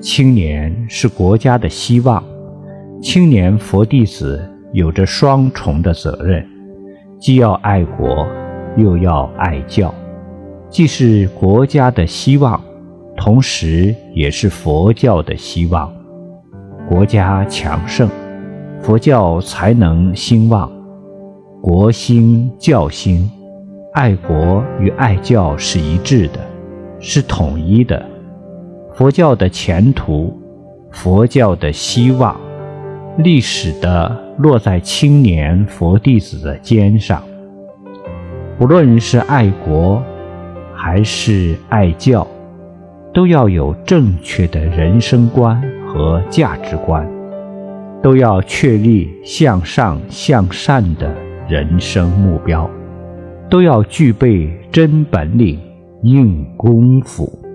青年是国家的希望，青年佛弟子有着双重的责任，既要爱国，又要爱教，既是国家的希望，同时也是佛教的希望。国家强盛，佛教才能兴旺；国兴教兴，爱国与爱教是一致的，是统一的。佛教的前途，佛教的希望，历史的落在青年佛弟子的肩上。不论是爱国，还是爱教，都要有正确的人生观和价值观，都要确立向上向善的人生目标，都要具备真本领、硬功夫。